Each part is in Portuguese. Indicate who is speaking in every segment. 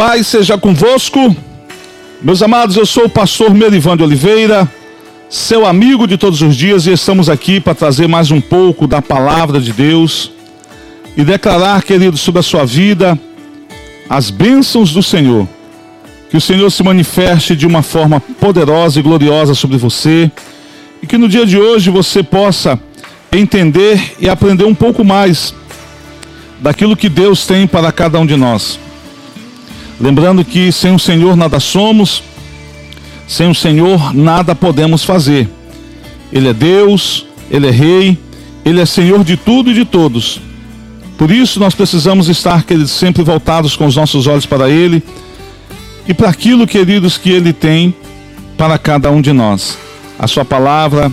Speaker 1: paz seja convosco. Meus amados, eu sou o pastor Merivan de Oliveira, seu amigo de todos os dias, e estamos aqui para trazer mais um pouco da palavra de Deus e declarar, querido, sobre a sua vida as bênçãos do Senhor. Que o Senhor se manifeste de uma forma poderosa e gloriosa sobre você e que no dia de hoje você possa entender e aprender um pouco mais daquilo que Deus tem para cada um de nós. Lembrando que sem o Senhor nada somos, sem o Senhor nada podemos fazer. Ele é Deus, Ele é Rei, Ele é Senhor de tudo e de todos. Por isso nós precisamos estar, queridos, sempre voltados com os nossos olhos para Ele e para aquilo, queridos, que Ele tem para cada um de nós. A Sua palavra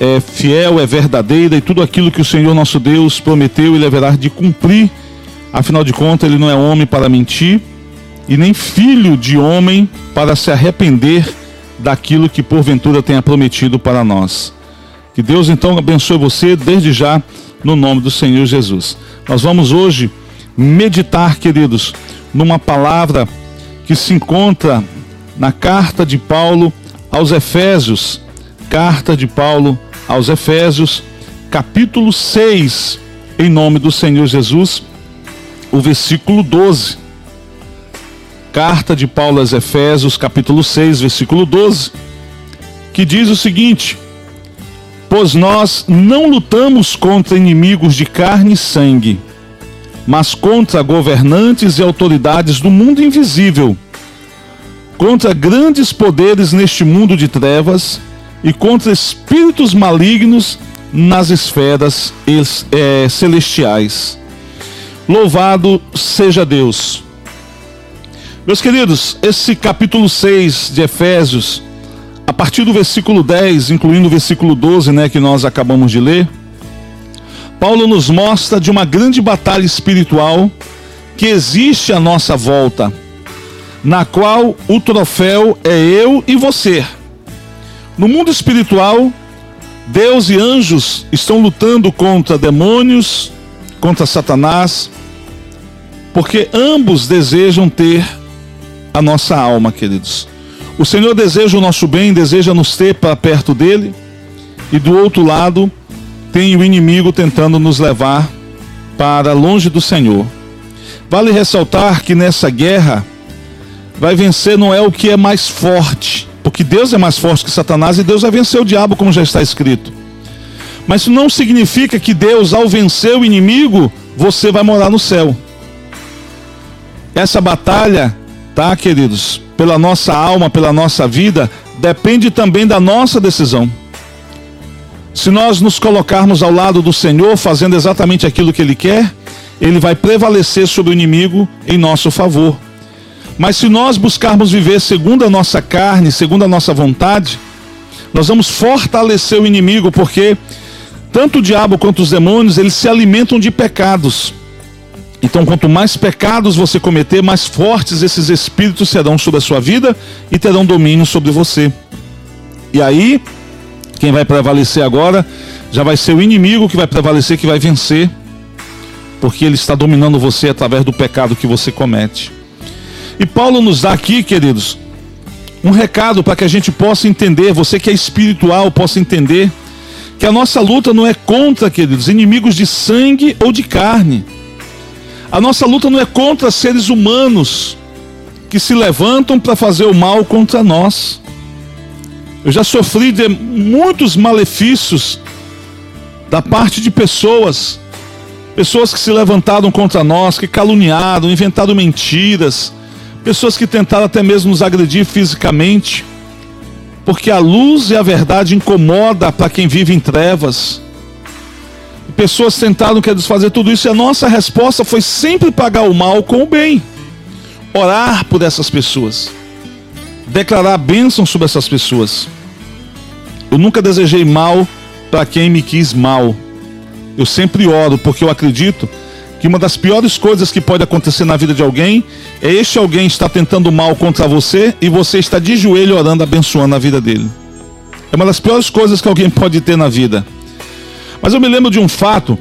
Speaker 1: é fiel, é verdadeira e tudo aquilo que o Senhor nosso Deus prometeu, Ele haverá de cumprir. Afinal de contas, Ele não é homem para mentir e nem filho de homem para se arrepender daquilo que porventura tenha prometido para nós. Que Deus então abençoe você desde já, no nome do Senhor Jesus. Nós vamos hoje meditar, queridos, numa palavra que se encontra na carta de Paulo aos Efésios, carta de Paulo aos Efésios, capítulo 6, em nome do Senhor Jesus, o versículo 12. Carta de Paulo aos Efésios, capítulo 6, versículo 12, que diz o seguinte: Pois nós não lutamos contra inimigos de carne e sangue, mas contra governantes e autoridades do mundo invisível, contra grandes poderes neste mundo de trevas e contra espíritos malignos nas esferas é, celestiais. Louvado seja Deus. Meus queridos, esse capítulo 6 de Efésios, a partir do versículo 10, incluindo o versículo 12, né, que nós acabamos de ler, Paulo nos mostra de uma grande batalha espiritual que existe à nossa volta, na qual o troféu é eu e você. No mundo espiritual, Deus e anjos estão lutando contra demônios, contra Satanás, porque ambos desejam ter a nossa alma, queridos. O Senhor deseja o nosso bem, deseja nos ter para perto dele, e do outro lado tem o inimigo tentando nos levar para longe do Senhor. Vale ressaltar que nessa guerra vai vencer não é o que é mais forte, porque Deus é mais forte que Satanás e Deus vai vencer o diabo, como já está escrito. Mas isso não significa que Deus, ao vencer o inimigo, você vai morar no céu. Essa batalha tá, queridos? Pela nossa alma, pela nossa vida, depende também da nossa decisão. Se nós nos colocarmos ao lado do Senhor, fazendo exatamente aquilo que Ele quer, Ele vai prevalecer sobre o inimigo em nosso favor. Mas se nós buscarmos viver segundo a nossa carne, segundo a nossa vontade, nós vamos fortalecer o inimigo, porque tanto o diabo quanto os demônios, eles se alimentam de pecados. Então, quanto mais pecados você cometer, mais fortes esses espíritos serão sobre a sua vida e terão domínio sobre você. E aí, quem vai prevalecer agora já vai ser o inimigo que vai prevalecer, que vai vencer, porque ele está dominando você através do pecado que você comete. E Paulo nos dá aqui, queridos, um recado para que a gente possa entender, você que é espiritual possa entender, que a nossa luta não é contra, queridos, inimigos de sangue ou de carne a nossa luta não é contra seres humanos que se levantam para fazer o mal contra nós. Eu já sofri de muitos malefícios da parte de pessoas, pessoas que se levantaram contra nós, que caluniaram, inventaram mentiras, pessoas que tentaram até mesmo nos agredir fisicamente, porque a luz e a verdade incomoda para quem vive em trevas. Pessoas tentaram quer desfazer tudo isso e a nossa resposta foi sempre pagar o mal com o bem. Orar por essas pessoas. Declarar bênção sobre essas pessoas. Eu nunca desejei mal para quem me quis mal. Eu sempre oro porque eu acredito que uma das piores coisas que pode acontecer na vida de alguém é este alguém estar tentando mal contra você e você está de joelho orando, abençoando a vida dele. É uma das piores coisas que alguém pode ter na vida. Mas eu me lembro de um fato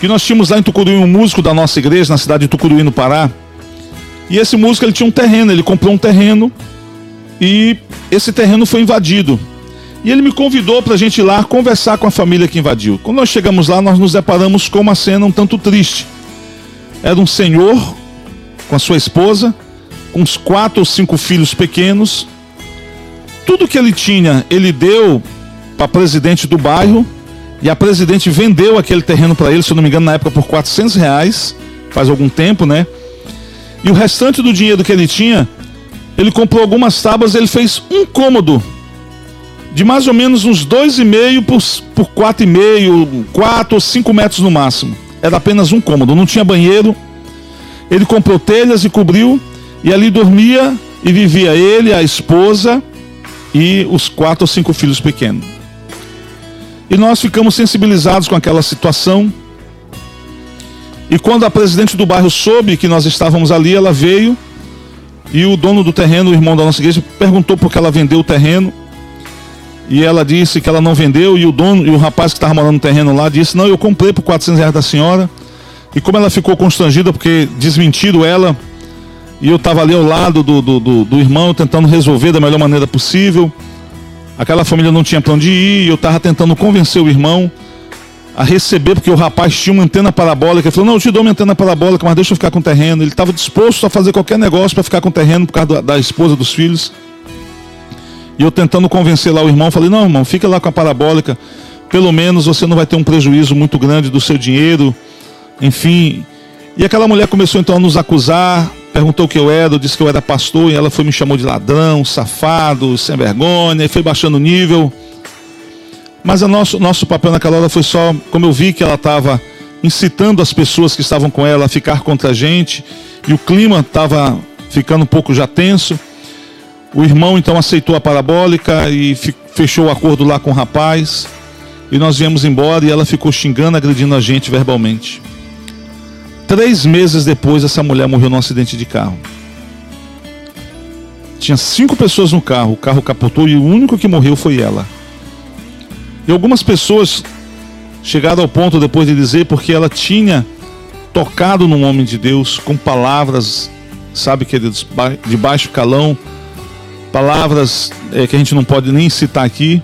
Speaker 1: que nós tínhamos lá em Tucuruí um músico da nossa igreja, na cidade de Tucuruí, no Pará. E esse músico ele tinha um terreno, ele comprou um terreno e esse terreno foi invadido. E ele me convidou para a gente ir lá conversar com a família que invadiu. Quando nós chegamos lá, nós nos deparamos com uma cena um tanto triste. Era um senhor com a sua esposa, com uns quatro ou cinco filhos pequenos. Tudo que ele tinha, ele deu para presidente do bairro. E a presidente vendeu aquele terreno para ele, se eu não me engano, na época por 400 reais, faz algum tempo, né? E o restante do dinheiro que ele tinha, ele comprou algumas tábuas, ele fez um cômodo de mais ou menos uns 2,5 por, por 4,5, 4 ou 5 metros no máximo. Era apenas um cômodo, não tinha banheiro. Ele comprou telhas e cobriu, e ali dormia e vivia ele, a esposa e os quatro ou cinco filhos pequenos. E nós ficamos sensibilizados com aquela situação. E quando a presidente do bairro soube que nós estávamos ali, ela veio e o dono do terreno, o irmão da nossa igreja, perguntou por que ela vendeu o terreno. E ela disse que ela não vendeu e o dono e o rapaz que estava morando no terreno lá disse: "Não, eu comprei por 400 reais da senhora". E como ela ficou constrangida porque desmentiram ela e eu estava ali ao lado do, do, do, do, irmão tentando resolver da melhor maneira possível. Aquela família não tinha para onde ir eu estava tentando convencer o irmão a receber, porque o rapaz tinha uma antena parabólica. Ele falou: Não, eu te dou uma antena parabólica, mas deixa eu ficar com o terreno. Ele estava disposto a fazer qualquer negócio para ficar com o terreno por causa da esposa, dos filhos. E eu tentando convencer lá o irmão, falei: Não, irmão, fica lá com a parabólica. Pelo menos você não vai ter um prejuízo muito grande do seu dinheiro. Enfim. E aquela mulher começou então a nos acusar, perguntou o que eu era, disse que eu era pastor, e ela foi me chamou de ladrão, safado, sem vergonha, e foi baixando o nível. Mas o nosso, nosso papel naquela hora foi só, como eu vi que ela estava incitando as pessoas que estavam com ela a ficar contra a gente, e o clima estava ficando um pouco já tenso. O irmão então aceitou a parabólica e fechou o acordo lá com o rapaz. E nós viemos embora e ela ficou xingando, agredindo a gente verbalmente. Três meses depois, essa mulher morreu num acidente de carro. Tinha cinco pessoas no carro, o carro capotou e o único que morreu foi ela. E algumas pessoas chegaram ao ponto depois de dizer porque ela tinha tocado num homem de Deus com palavras, sabe, queridos, de baixo calão, palavras é, que a gente não pode nem citar aqui.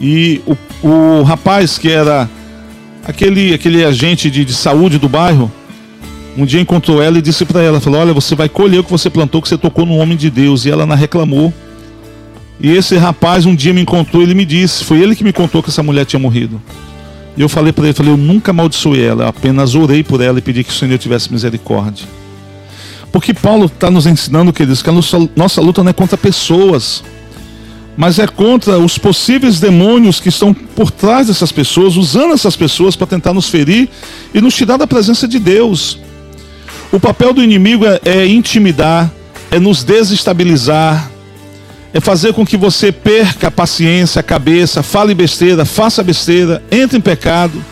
Speaker 1: E o, o rapaz que era aquele, aquele agente de, de saúde do bairro, um dia encontrou ela e disse para ela, falou, olha, você vai colher o que você plantou, que você tocou no homem de Deus. E ela não reclamou. E esse rapaz um dia me encontrou, ele me disse, foi ele que me contou que essa mulher tinha morrido. E eu falei para ele, falei, eu nunca amaldiçoei ela, apenas orei por ela e pedi que o Senhor tivesse misericórdia. Porque Paulo está nos ensinando, queridos, que a nossa, nossa luta não é contra pessoas, mas é contra os possíveis demônios que estão por trás dessas pessoas, usando essas pessoas para tentar nos ferir e nos tirar da presença de Deus. O papel do inimigo é, é intimidar, é nos desestabilizar, é fazer com que você perca a paciência, a cabeça, fale besteira, faça besteira, entre em pecado.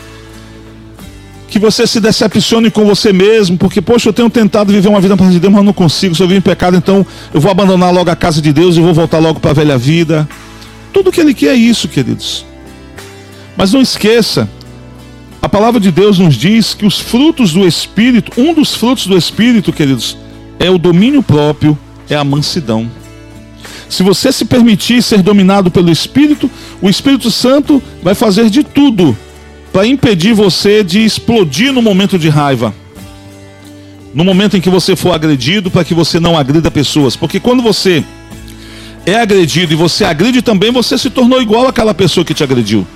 Speaker 1: Que você se decepcione com você mesmo, porque, poxa, eu tenho tentado viver uma vida para de Deus, mas não consigo. Se eu vivo em pecado, então eu vou abandonar logo a casa de Deus e vou voltar logo para a velha vida. Tudo que Ele quer é isso, queridos. Mas não esqueça, a palavra de Deus nos diz que os frutos do Espírito, um dos frutos do Espírito, queridos, é o domínio próprio, é a mansidão. Se você se permitir ser dominado pelo Espírito, o Espírito Santo vai fazer de tudo para impedir você de explodir no momento de raiva. No momento em que você for agredido, para que você não agrida pessoas. Porque quando você é agredido e você agride também, você se tornou igual àquela pessoa que te agrediu.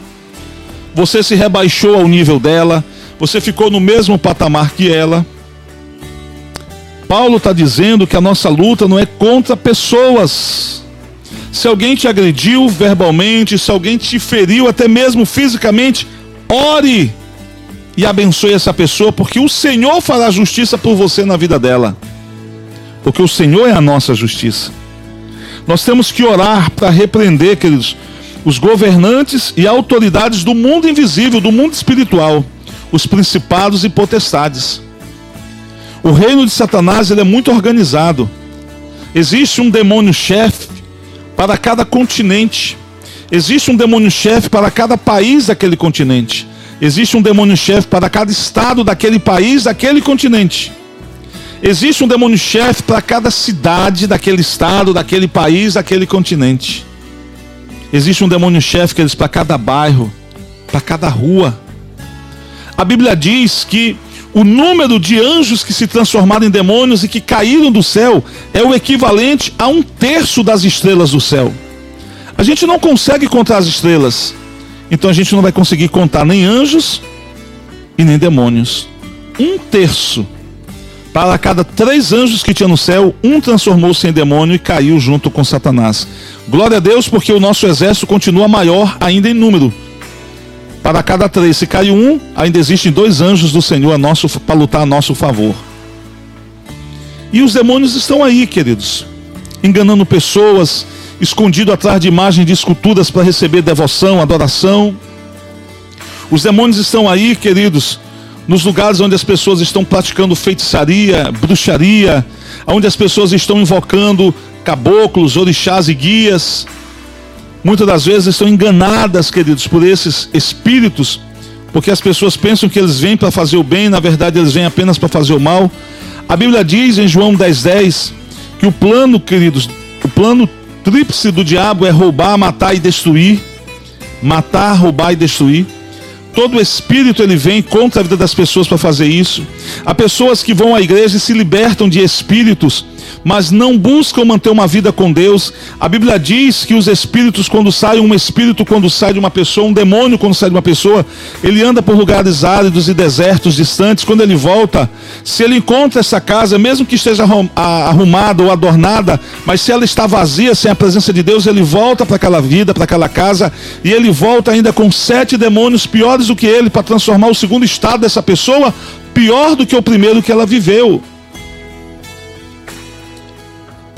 Speaker 1: Você se rebaixou ao nível dela, você ficou no mesmo patamar que ela. Paulo está dizendo que a nossa luta não é contra pessoas. Se alguém te agrediu verbalmente, se alguém te feriu até mesmo fisicamente, ore e abençoe essa pessoa, porque o Senhor fará justiça por você na vida dela. Porque o Senhor é a nossa justiça. Nós temos que orar para repreender, queridos, os governantes e autoridades do mundo invisível, do mundo espiritual, os principados e potestades. O reino de Satanás ele é muito organizado. Existe um demônio-chefe para cada continente. Existe um demônio-chefe para cada país daquele continente. Existe um demônio-chefe para cada estado daquele país, daquele continente. Existe um demônio-chefe para cada cidade daquele estado, daquele país, daquele continente. Existe um demônio-chefe que eles para cada bairro, para cada rua. A Bíblia diz que o número de anjos que se transformaram em demônios e que caíram do céu é o equivalente a um terço das estrelas do céu. A gente não consegue contar as estrelas, então a gente não vai conseguir contar nem anjos e nem demônios. Um terço para cada três anjos que tinha no céu, um transformou-se em demônio e caiu junto com Satanás. Glória a Deus, porque o nosso exército continua maior ainda em número. Para cada três, se caiu um, ainda existem dois anjos do Senhor a nosso, para lutar a nosso favor. E os demônios estão aí, queridos, enganando pessoas, escondido atrás de imagens de esculturas para receber devoção, adoração. Os demônios estão aí, queridos, nos lugares onde as pessoas estão praticando feitiçaria, bruxaria, onde as pessoas estão invocando caboclos, orixás e guias. Muitas das vezes estão enganadas, queridos, por esses espíritos, porque as pessoas pensam que eles vêm para fazer o bem, na verdade eles vêm apenas para fazer o mal. A Bíblia diz em João 10,10 10, que o plano, queridos, o plano tríplice do diabo é roubar, matar e destruir. Matar, roubar e destruir. Todo espírito ele vem contra a vida das pessoas para fazer isso. Há pessoas que vão à igreja e se libertam de espíritos mas não buscam manter uma vida com Deus. A Bíblia diz que os espíritos, quando saem, um espírito, quando sai de uma pessoa, um demônio, quando sai de uma pessoa, ele anda por lugares áridos e desertos distantes. Quando ele volta, se ele encontra essa casa, mesmo que esteja arrumada ou adornada, mas se ela está vazia, sem a presença de Deus, ele volta para aquela vida, para aquela casa, e ele volta ainda com sete demônios piores do que ele, para transformar o segundo estado dessa pessoa pior do que o primeiro que ela viveu.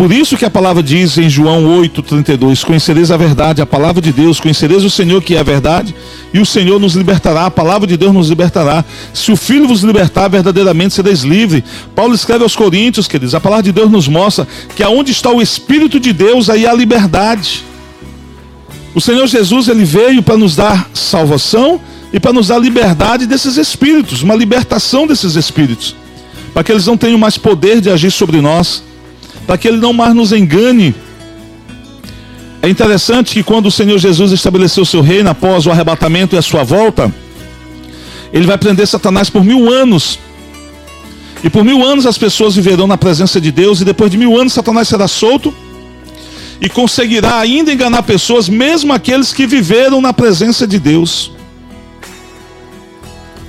Speaker 1: Por isso que a palavra diz em João 8:32, conhecereis a verdade, a palavra de Deus, conhecereis o Senhor que é a verdade, e o Senhor nos libertará, a palavra de Deus nos libertará. Se o Filho vos libertar, verdadeiramente sereis livre. Paulo escreve aos Coríntios, queridos, a palavra de Deus nos mostra que aonde está o Espírito de Deus, aí há liberdade. O Senhor Jesus, ele veio para nos dar salvação e para nos dar liberdade desses espíritos, uma libertação desses espíritos, para que eles não tenham mais poder de agir sobre nós para que ele não mais nos engane. É interessante que quando o Senhor Jesus estabeleceu o seu reino após o arrebatamento e a sua volta, ele vai prender Satanás por mil anos. E por mil anos as pessoas viverão na presença de Deus, e depois de mil anos Satanás será solto e conseguirá ainda enganar pessoas, mesmo aqueles que viveram na presença de Deus.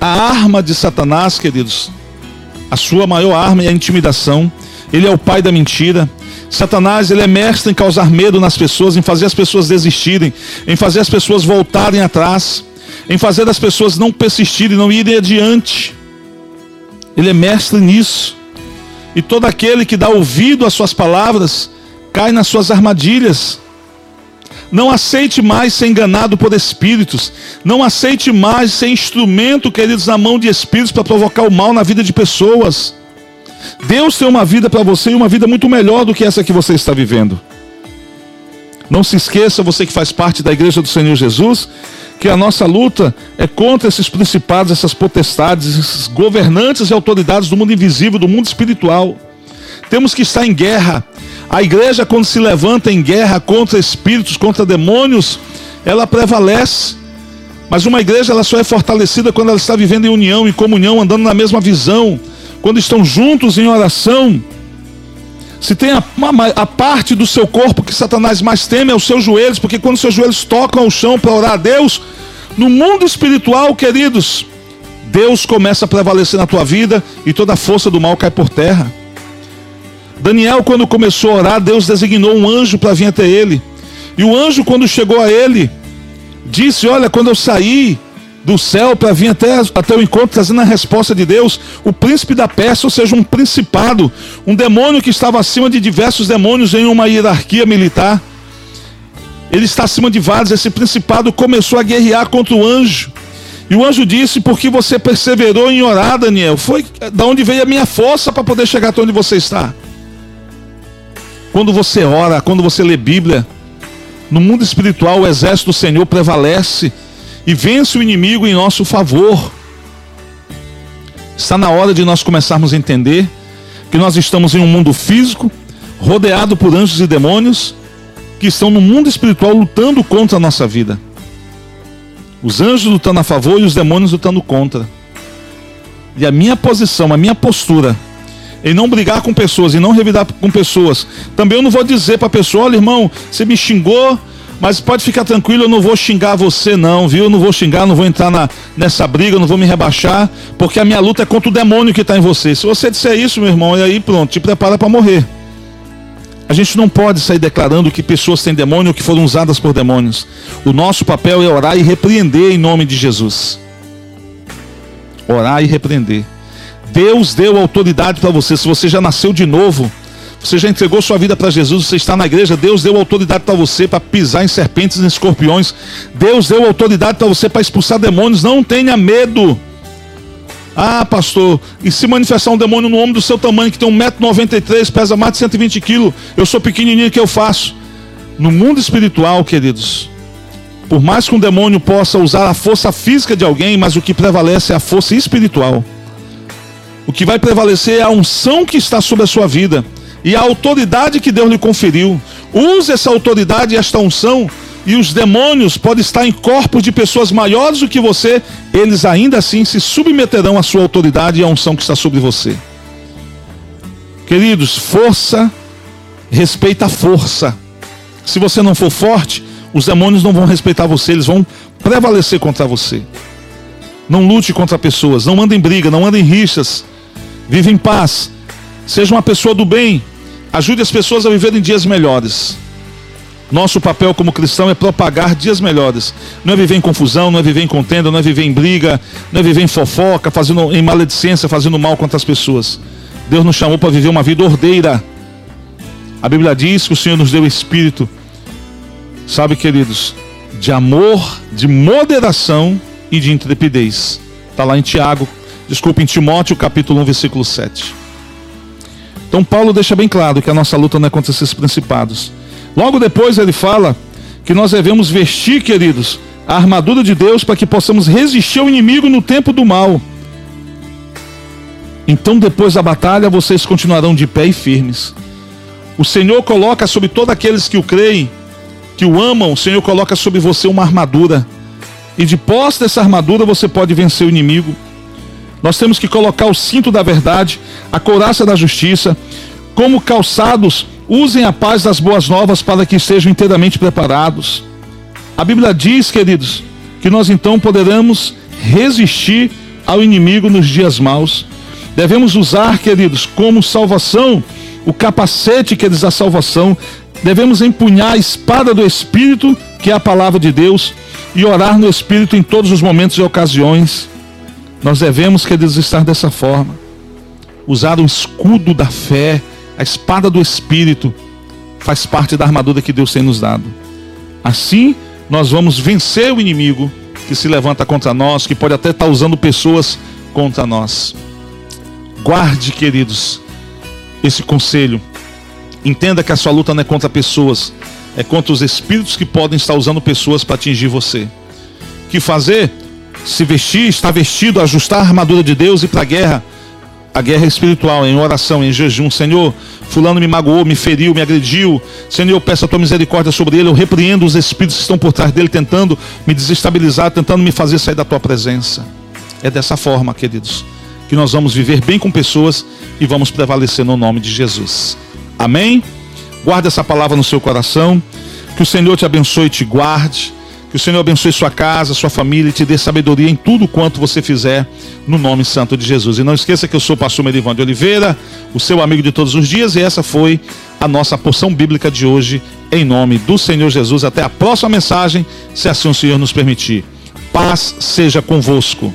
Speaker 1: A arma de Satanás, queridos, a sua maior arma é a intimidação. Ele é o pai da mentira. Satanás, ele é mestre em causar medo nas pessoas, em fazer as pessoas desistirem, em fazer as pessoas voltarem atrás, em fazer as pessoas não persistirem, não irem adiante. Ele é mestre nisso. E todo aquele que dá ouvido às suas palavras cai nas suas armadilhas. Não aceite mais ser enganado por espíritos. Não aceite mais ser instrumento, queridos, na mão de espíritos para provocar o mal na vida de pessoas. Deus tem uma vida para você e uma vida muito melhor do que essa que você está vivendo. Não se esqueça, você que faz parte da igreja do Senhor Jesus, que a nossa luta é contra esses principados, essas potestades, esses governantes e autoridades do mundo invisível, do mundo espiritual. Temos que estar em guerra. A igreja, quando se levanta em guerra contra espíritos, contra demônios, ela prevalece. Mas uma igreja ela só é fortalecida quando ela está vivendo em união, em comunhão, andando na mesma visão quando estão juntos em oração, se tem a, a, parte do seu corpo que Satanás mais teme é os seus joelhos, porque quando seus joelhos tocam o chão para orar a Deus, no mundo espiritual, queridos, Deus começa a prevalecer na tua vida e toda a força do mal cai por terra. Daniel, quando começou a orar, Deus designou um anjo para vir até ele. E o anjo, quando chegou a ele, disse: Olha, quando eu sair do céu para vir até, até o encontro, trazendo a resposta de Deus. O príncipe da Pérsia, ou seja, um principado, um demônio que estava acima de diversos demônios em uma hierarquia militar. Ele está acima de vários. Esse principado começou a guerrear contra o anjo. E o anjo disse: Porque você perseverou em orar, Daniel? Foi da onde veio a minha força para poder chegar até onde você está. Quando você ora, quando você lê Bíblia, no mundo espiritual o exército do Senhor prevalece e vence o inimigo em nosso favor. Está na hora de nós começarmos a entender que nós estamos em um mundo físico, rodeado por anjos e demônios, que estão no mundo espiritual lutando contra a nossa vida. Os anjos lutando a favor e os demônios lutando contra. E a minha posição, a minha postura em não brigar com pessoas, em não revidar com pessoas. Também eu não vou dizer para a pessoa, olha irmão, você me xingou, mas pode ficar tranquilo, eu não vou xingar você não, viu? Não vou xingar, não vou entrar na, nessa briga, não vou me rebaixar, porque a minha luta é contra o demônio que está em você. Se você disser isso, meu irmão, e aí pronto, te prepara para morrer. A gente não pode sair declarando que pessoas têm demônio ou que foram usadas por demônios. O nosso papel é orar e repreender em nome de Jesus. Orar e repreender. Deus deu autoridade para você. Se você já nasceu de novo, você já entregou sua vida para Jesus, você está na igreja, Deus deu autoridade para você para pisar em serpentes e escorpiões. Deus deu autoridade para você para expulsar demônios. Não tenha medo. Ah, pastor, e se manifestar um demônio no homem do seu tamanho, que tem 1,93m, pesa mais de 120 quilos, eu sou pequenininho, o que eu faço? No mundo espiritual, queridos, por mais que um demônio possa usar a força física de alguém, mas o que prevalece é a força espiritual. O que vai prevalecer é a unção que está sobre a sua vida e a autoridade que Deus lhe conferiu. Use essa autoridade e esta unção e os demônios podem estar em corpos de pessoas maiores do que você, eles ainda assim se submeterão à sua autoridade e à unção que está sobre você. Queridos, força respeita a força. Se você não for forte, os demônios não vão respeitar você, eles vão prevalecer contra você. Não lute contra pessoas, não ande em briga, não ande em rixas. Vive em paz. Seja uma pessoa do bem. Ajude as pessoas a viverem dias melhores. Nosso papel como cristão é propagar dias melhores. Não é viver em confusão, não é viver em contenda, não é viver em briga, não é viver em fofoca, fazendo em maledicência, fazendo mal contra as pessoas. Deus nos chamou para viver uma vida ordeira. A Bíblia diz que o Senhor nos deu espírito, sabe, queridos, de amor, de moderação e de intrepidez. Está lá em Tiago, desculpa, em Timóteo, capítulo 1, versículo 7. Então Paulo deixa bem claro que a nossa luta não é contra esses principados. Logo depois ele fala que nós devemos vestir, queridos, a armadura de Deus para que possamos resistir ao inimigo no tempo do mal. Então depois da batalha vocês continuarão de pé e firmes. O Senhor coloca sobre todos aqueles que o creem, que o amam, o Senhor coloca sobre você uma armadura. E de posse dessa armadura você pode vencer o inimigo. Nós temos que colocar o cinto da verdade, a couraça da justiça, como calçados, usem a paz das boas novas para que estejam inteiramente preparados. A Bíblia diz, queridos, que nós então poderemos resistir ao inimigo nos dias maus. Devemos usar, queridos, como salvação, o capacete, queridos, da salvação. Devemos empunhar a espada do Espírito, que é a palavra de Deus, e orar no Espírito em todos os momentos e ocasiões. Nós devemos, queridos, estar dessa forma. Usar o escudo da fé, a espada do Espírito, faz parte da armadura que Deus tem nos dado. Assim, nós vamos vencer o inimigo que se levanta contra nós, que pode até estar usando pessoas contra nós. Guarde, queridos, esse conselho. Entenda que a sua luta não é contra pessoas, é contra os espíritos que podem estar usando pessoas para atingir você. O que fazer? Se vestir, estar vestido, ajustar a armadura de Deus e para a guerra. A guerra espiritual, em oração, em jejum. Senhor, fulano me magoou, me feriu, me agrediu. Senhor, eu peço a tua misericórdia sobre ele. Eu repreendo os espíritos que estão por trás dele, tentando me desestabilizar, tentando me fazer sair da tua presença. É dessa forma, queridos, que nós vamos viver bem com pessoas e vamos prevalecer no nome de Jesus. Amém? Guarde essa palavra no seu coração. Que o Senhor te abençoe e te guarde. Que o Senhor abençoe sua casa, sua família e te dê sabedoria em tudo quanto você fizer, no nome santo de Jesus. E não esqueça que eu sou o pastor Merivan de Oliveira, o seu amigo de todos os dias, e essa foi a nossa porção bíblica de hoje, em nome do Senhor Jesus. Até a próxima mensagem, se assim o Senhor nos permitir. Paz seja convosco.